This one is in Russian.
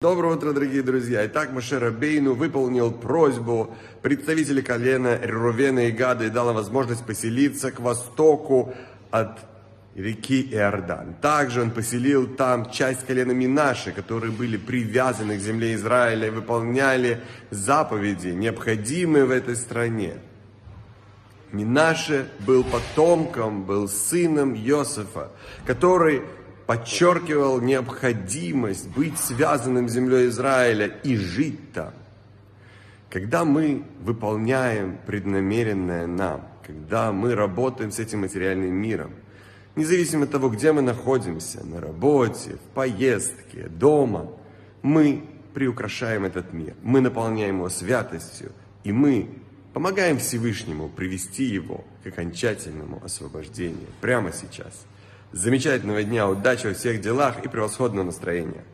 Доброе утро, дорогие друзья! Итак, Маше Рабейну выполнил просьбу представителей колена Рувена и Гада и дал возможность поселиться к востоку от реки Иордан. Также он поселил там часть колена Минаши, которые были привязаны к земле Израиля и выполняли заповеди, необходимые в этой стране. Минаше был потомком, был сыном Иосифа, который подчеркивал необходимость быть связанным с землей Израиля и жить там. Когда мы выполняем преднамеренное нам, когда мы работаем с этим материальным миром, независимо от того, где мы находимся, на работе, в поездке, дома, мы приукрашаем этот мир, мы наполняем его святостью, и мы помогаем Всевышнему привести его к окончательному освобождению прямо сейчас – Замечательного дня, удачи во всех делах и превосходного настроения.